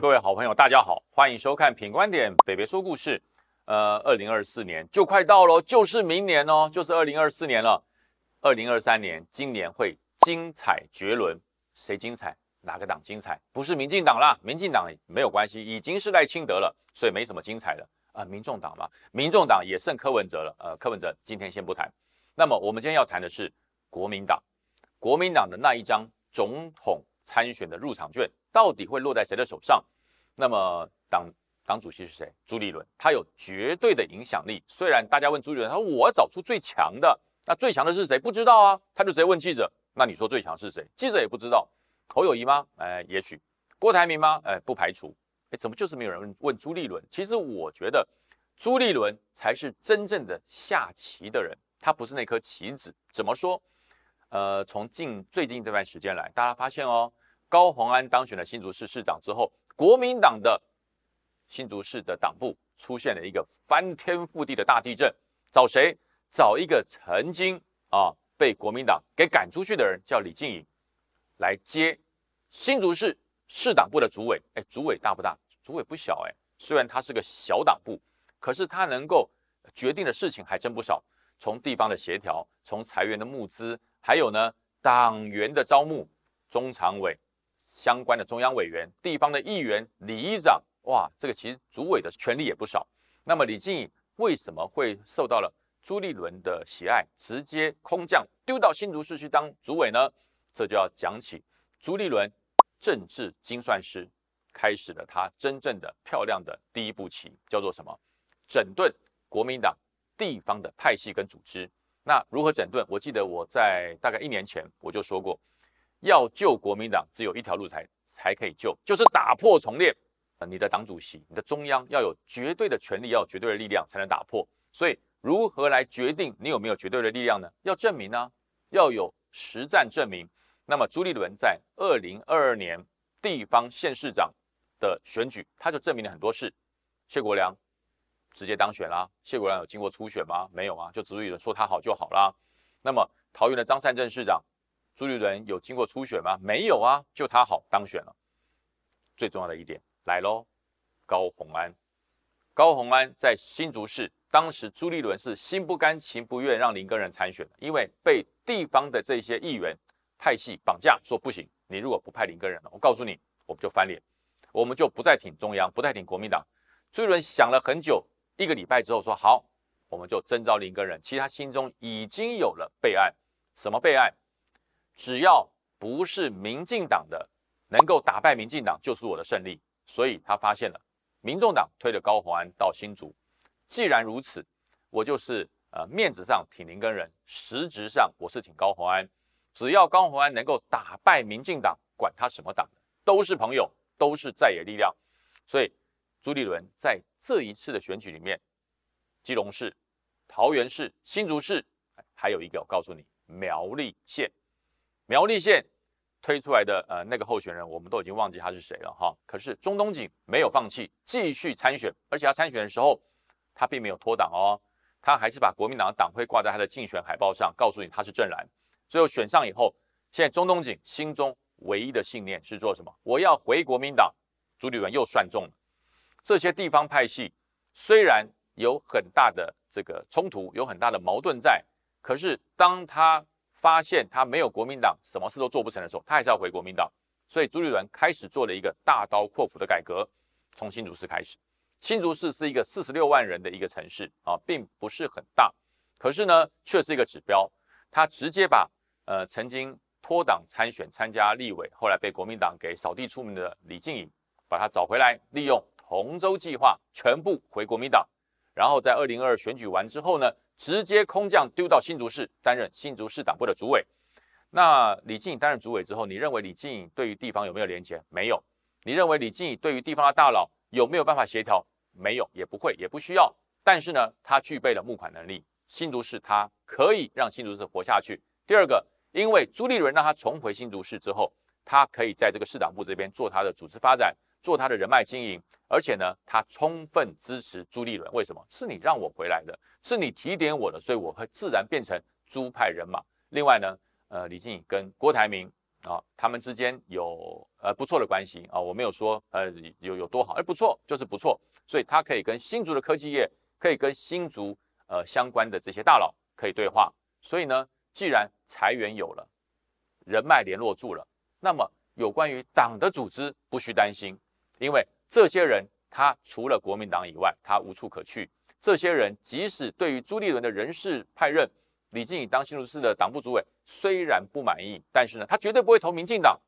各位好朋友，大家好，欢迎收看《品观点北北说故事》。呃，二零二四年就快到了，就是明年哦，就是二零二四年了。二零二三年，今年会精彩绝伦，谁精彩？哪个党精彩？不是民进党啦，民进党没有关系，已经是赖清德了，所以没什么精彩的啊。民众党嘛，民众党也剩柯文哲了。呃，柯文哲今天先不谈。那么我们今天要谈的是国民党，国民党的那一张总统参选的入场券。到底会落在谁的手上？那么党党主席是谁？朱立伦，他有绝对的影响力。虽然大家问朱立伦，他说我找出最强的，那最强的是谁？不知道啊，他就直接问记者。那你说最强是谁？记者也不知道。侯友谊吗？哎，也许。郭台铭吗？哎，不排除。哎，怎么就是没有人问问朱立伦？其实我觉得朱立伦才是真正的下棋的人，他不是那颗棋子。怎么说？呃，从近最近这段时间来，大家发现哦。高鸿安当选了新竹市市长之后，国民党的新竹市的党部出现了一个翻天覆地的大地震。找谁？找一个曾经啊被国民党给赶出去的人，叫李静颖，来接新竹市市党部的主委。哎，主委大不大？主委不小哎。虽然他是个小党部，可是他能够决定的事情还真不少。从地方的协调，从裁员的募资，还有呢党员的招募，中常委。相关的中央委员、地方的议员、里长，哇，这个其实主委的权力也不少。那么李静颖为什么会受到了朱立伦的喜爱，直接空降丢到新竹市去当主委呢？这就要讲起朱立伦政治精算师开始了他真正的漂亮的第一步棋，叫做什么？整顿国民党地方的派系跟组织。那如何整顿？我记得我在大概一年前我就说过。要救国民党，只有一条路才才可以救，就是打破重练。你的党主席、你的中央要有绝对的权力，要有绝对的力量，才能打破。所以，如何来决定你有没有绝对的力量呢？要证明呢，要有实战证明。那么，朱立伦在二零二二年地方县市长的选举，他就证明了很多事。谢国良直接当选啦。谢国良有经过初选吗？没有啊，就朱立伦说他好就好啦。那么，桃园的张善政市长。朱立伦有经过初选吗？没有啊，就他好当选了。最重要的一点来喽，高鸿安。高鸿安在新竹市，当时朱立伦是心不甘情不愿让林根人参选的，因为被地方的这些议员派系绑架，说不行，你如果不派林根人了，我告诉你，我们就翻脸，我们就不再挺中央，不再挺国民党。朱立伦想了很久，一个礼拜之后说好，我们就征召林根人。其实他心中已经有了备案，什么备案？只要不是民进党的，能够打败民进党就是我的胜利。所以他发现了，民众党推了高鸿安到新竹。既然如此，我就是呃面子上挺林根人，实质上我是挺高鸿安。只要高鸿安能够打败民进党，管他什么党，都是朋友，都是在野力量。所以朱立伦在这一次的选举里面，基隆市、桃园市、新竹市，还有一个我告诉你，苗栗县。苗栗县推出来的呃那个候选人，我们都已经忘记他是谁了哈。可是中东锦没有放弃，继续参选，而且他参选的时候，他并没有脱党哦，他还是把国民党的党徽挂在他的竞选海报上，告诉你他是正蓝。最后选上以后，现在中东锦心中唯一的信念是做什么？我要回国民党。朱立伦又算中了。这些地方派系虽然有很大的这个冲突，有很大的矛盾在，可是当他发现他没有国民党，什么事都做不成的时候，他还是要回国民党。所以朱立伦开始做了一个大刀阔斧的改革，从新竹市开始。新竹市是一个四十六万人的一个城市啊，并不是很大，可是呢，却是一个指标。他直接把呃曾经脱党参选参加立委，后来被国民党给扫地出门的李静颖，把他找回来，利用同舟计划全部回国民党。然后在二零二选举完之后呢？直接空降丢到新竹市担任新竹市党部的主委。那李静担任主委之后，你认为李静对于地方有没有连结？没有。你认为李静对于地方的大佬有没有办法协调？没有，也不会，也不需要。但是呢，他具备了募款能力。新竹市他可以让新竹市活下去。第二个，因为朱立伦让他重回新竹市之后，他可以在这个市党部这边做他的组织发展。做他的人脉经营，而且呢，他充分支持朱立伦。为什么？是你让我回来的，是你提点我的，所以我会自然变成朱派人马。另外呢，呃，李静颖跟郭台铭啊，他们之间有呃不错的关系啊，我没有说呃有有多好，而不错就是不错，所以他可以跟新竹的科技业，可以跟新竹呃相关的这些大佬可以对话。所以呢，既然财源有了，人脉联络住了，那么有关于党的组织不需担心，因为这些人他除了国民党以外，他无处可去。这些人即使对于朱立伦的人事派任，李静怡当新竹市的党部主委，虽然不满意，但是呢，他绝对不会投民进党。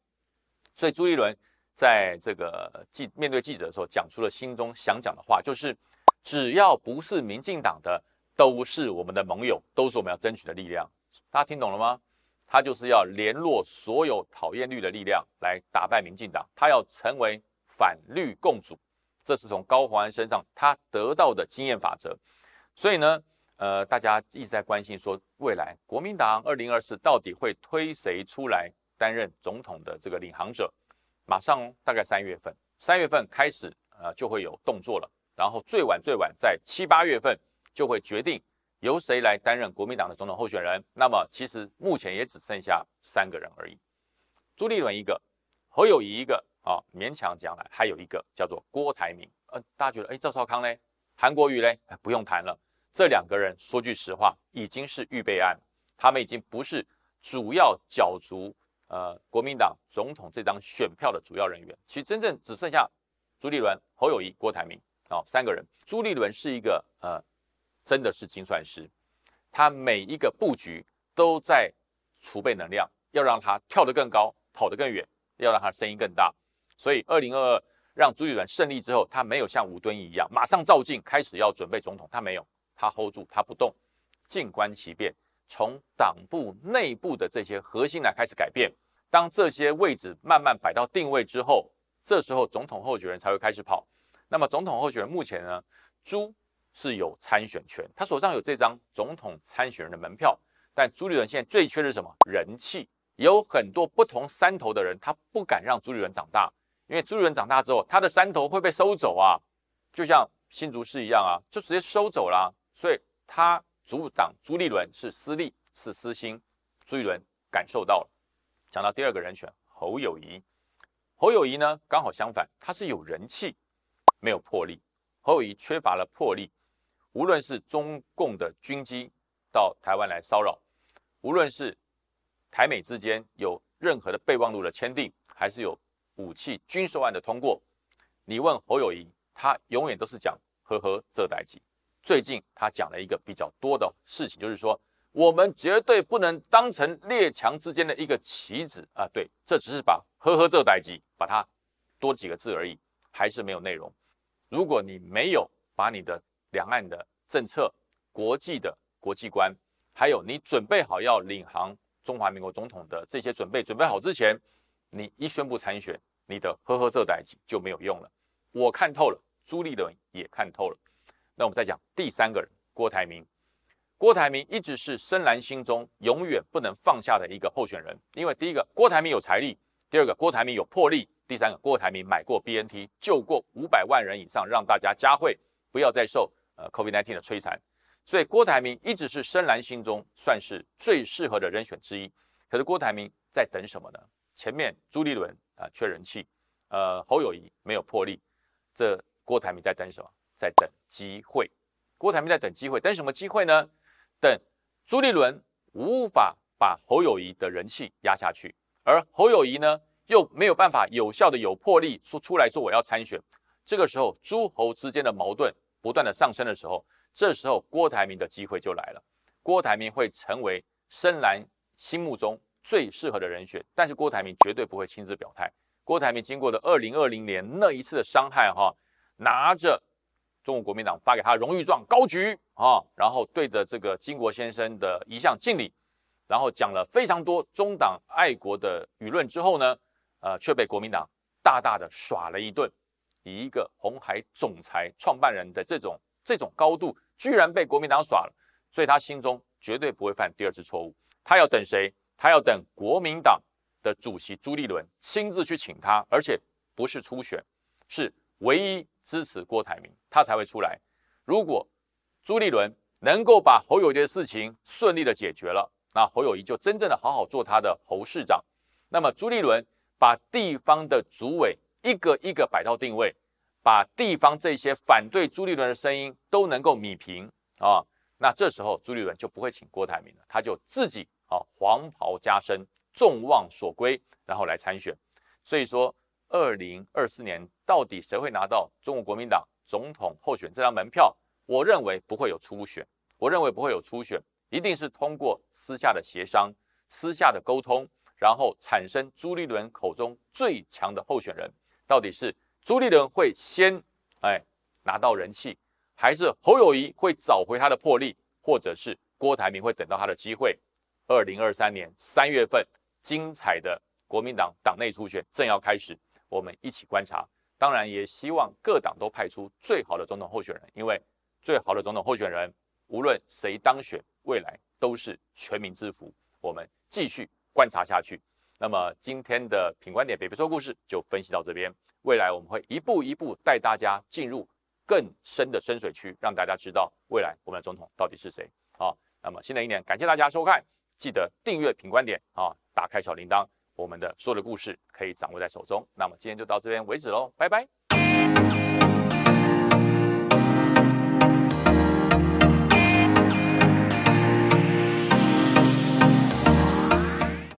所以朱立伦在这个记面对记者的时候，讲出了心中想讲的话，就是只要不是民进党的，都是我们的盟友，都是我们要争取的力量。大家听懂了吗？他就是要联络所有讨厌绿的力量来打败民进党，他要成为反绿共主，这是从高虹安身上他得到的经验法则。所以呢，呃，大家一直在关心说，未来国民党二零二四到底会推谁出来担任总统的这个领航者？马上大概三月份，三月份开始，呃，就会有动作了。然后最晚最晚在七八月份就会决定。由谁来担任国民党的总统候选人？那么其实目前也只剩下三个人而已，朱立伦一个，侯友谊一个啊，勉强讲来还有一个叫做郭台铭。呃，大家觉得，哎，赵少康呢？韩国瑜嘞？不用谈了。这两个人说句实话，已经是预备案，他们已经不是主要角逐呃国民党总统这张选票的主要人员。其实真正只剩下朱立伦、侯友谊、郭台铭啊三个人。朱立伦是一个呃。真的是精算师，他每一个布局都在储备能量，要让他跳得更高，跑得更远，要让他声音更大。所以，二零二二让朱立伦胜利之后，他没有像吴敦义一样马上照进开始要准备总统，他没有，他 hold 住，他不动，静观其变，从党部内部的这些核心来开始改变。当这些位置慢慢摆到定位之后，这时候总统候选人才会开始跑。那么，总统候选人目前呢，朱。是有参选权，他手上有这张总统参选人的门票，但朱立伦现在最缺的是什么？人气。有很多不同山头的人，他不敢让朱立伦长大，因为朱立伦长大之后，他的山头会被收走啊，就像新竹市一样啊，就直接收走了。所以他阻挡朱立伦是私利，是私心。朱立伦感受到了。讲到第二个人选侯友谊，侯友谊呢，刚好相反，他是有人气，没有魄力。侯友谊缺乏了魄力。无论是中共的军机到台湾来骚扰，无论是台美之间有任何的备忘录的签订，还是有武器军售案的通过，你问侯友谊，他永远都是讲呵呵这代机。最近他讲了一个比较多的事情，就是说我们绝对不能当成列强之间的一个棋子啊。对，这只是把呵呵这代机把它多几个字而已，还是没有内容。如果你没有把你的两岸的政策、国际的国际观，还有你准备好要领航中华民国总统的这些准备准备好之前，你一宣布参选，你的呵呵这代级就没有用了。我看透了，朱立伦也看透了。那我们再讲第三个人，郭台铭。郭台铭一直是深蓝心中永远不能放下的一个候选人，因为第一个，郭台铭有财力；第二个，郭台铭有魄力；第三个，郭台铭买过 BNT，救过五百万人以上，让大家加惠，不要再受。呃，COVID-19 的摧残，所以郭台铭一直是深蓝心中算是最适合的人选之一。可是郭台铭在等什么呢？前面朱立伦啊缺人气，呃侯友谊没有魄力，这郭台铭在等什么？在等机会。郭台铭在等机会，等什么机会呢？等朱立伦无法把侯友谊的人气压下去，而侯友谊呢又没有办法有效的有魄力说出来说我要参选。这个时候诸侯之间的矛盾。不断的上升的时候，这时候郭台铭的机会就来了。郭台铭会成为深蓝心目中最适合的人选，但是郭台铭绝对不会亲自表态。郭台铭经过的二零二零年那一次的伤害，哈，拿着中国国民党发给他荣誉状高举啊，然后对着这个金国先生的遗像敬礼，然后讲了非常多中党爱国的舆论之后呢，呃，却被国民党大大的耍了一顿。以一个红海总裁创办人的这种这种高度，居然被国民党耍了，所以他心中绝对不会犯第二次错误。他要等谁？他要等国民党的主席朱立伦亲自去请他，而且不是初选，是唯一支持郭台铭，他才会出来。如果朱立伦能够把侯友谊的事情顺利的解决了，那侯友谊就真正的好好做他的侯市长。那么朱立伦把地方的主委一个一个摆到定位，把地方这些反对朱立伦的声音都能够米平啊，那这时候朱立伦就不会请郭台铭了，他就自己啊黄袍加身，众望所归，然后来参选。所以说，二零二四年到底谁会拿到中国国民党总统候选这张门票？我认为不会有初选，我认为不会有初选，一定是通过私下的协商、私下的沟通，然后产生朱立伦口中最强的候选人。到底是朱立伦会先哎拿到人气，还是侯友谊会找回他的魄力，或者是郭台铭会等到他的机会？二零二三年三月份，精彩的国民党党内初选正要开始，我们一起观察。当然，也希望各党都派出最好的总统候选人，因为。最好的总统候选人，无论谁当选，未来都是全民之福。我们继续观察下去。那么今天的品观点北北说故事就分析到这边。未来我们会一步一步带大家进入更深的深水区，让大家知道未来我们的总统到底是谁。好，那么新的一年，感谢大家收看，记得订阅品观点啊，打开小铃铛，我们的所有的故事可以掌握在手中。那么今天就到这边为止喽，拜拜。